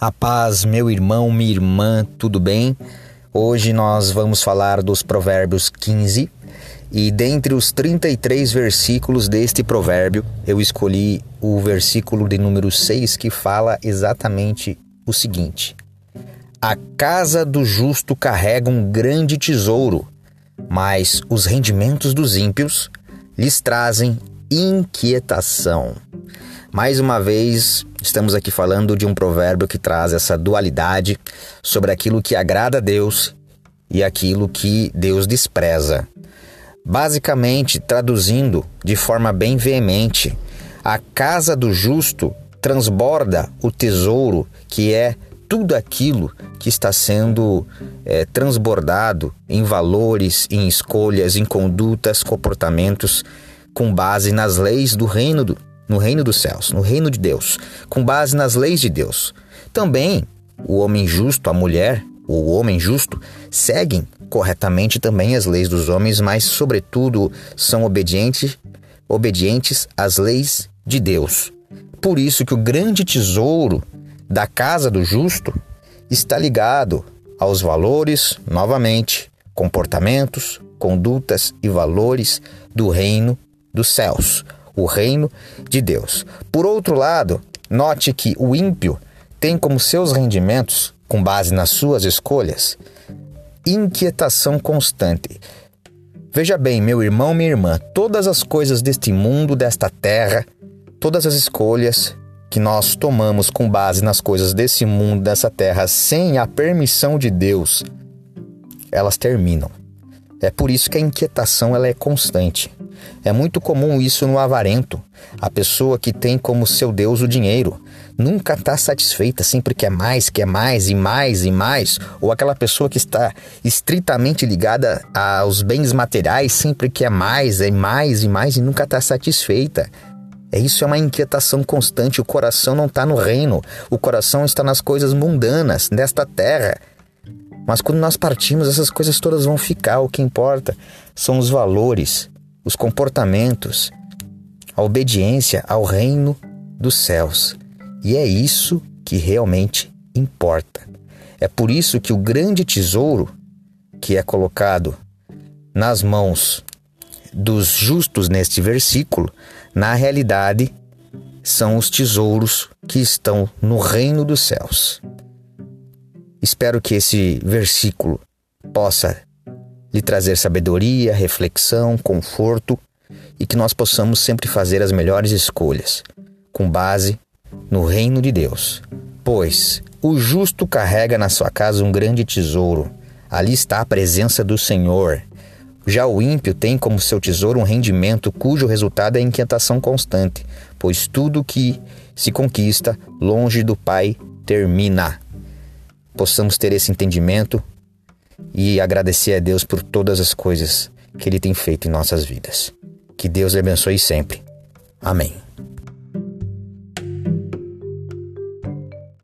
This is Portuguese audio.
A paz, meu irmão, minha irmã, tudo bem? Hoje nós vamos falar dos Provérbios 15 e dentre os 33 versículos deste provérbio, eu escolhi o versículo de número 6 que fala exatamente o seguinte: A casa do justo carrega um grande tesouro, mas os rendimentos dos ímpios lhes trazem inquietação. Mais uma vez, estamos aqui falando de um provérbio que traz essa dualidade sobre aquilo que agrada a Deus e aquilo que Deus despreza. Basicamente, traduzindo de forma bem veemente, a casa do justo transborda o tesouro que é tudo aquilo que está sendo é, transbordado em valores, em escolhas, em condutas, comportamentos com base nas leis do reino no reino dos céus, no reino de Deus, com base nas leis de Deus. Também o homem justo, a mulher, o homem justo, seguem corretamente também as leis dos homens, mas sobretudo são obedientes, obedientes às leis de Deus. Por isso que o grande tesouro da casa do justo está ligado aos valores, novamente, comportamentos, condutas e valores do reino dos céus o reino de Deus. Por outro lado, note que o ímpio tem como seus rendimentos, com base nas suas escolhas, inquietação constante. Veja bem, meu irmão, minha irmã, todas as coisas deste mundo, desta terra, todas as escolhas que nós tomamos com base nas coisas desse mundo, dessa terra, sem a permissão de Deus, elas terminam. É por isso que a inquietação ela é constante. É muito comum isso no avarento. A pessoa que tem como seu Deus o dinheiro nunca está satisfeita, sempre quer mais, quer mais e mais e mais. Ou aquela pessoa que está estritamente ligada aos bens materiais, sempre quer mais e mais e mais e nunca está satisfeita. É isso é uma inquietação constante. O coração não está no reino, o coração está nas coisas mundanas nesta terra. Mas quando nós partimos, essas coisas todas vão ficar. O que importa são os valores, os comportamentos, a obediência ao reino dos céus. E é isso que realmente importa. É por isso que o grande tesouro que é colocado nas mãos dos justos neste versículo, na realidade, são os tesouros que estão no reino dos céus. Espero que esse versículo possa lhe trazer sabedoria, reflexão, conforto e que nós possamos sempre fazer as melhores escolhas, com base no reino de Deus. Pois o justo carrega na sua casa um grande tesouro, ali está a presença do Senhor. Já o ímpio tem como seu tesouro um rendimento cujo resultado é inquietação constante, pois tudo que se conquista longe do Pai termina. Possamos ter esse entendimento e agradecer a Deus por todas as coisas que Ele tem feito em nossas vidas. Que Deus lhe abençoe sempre. Amém.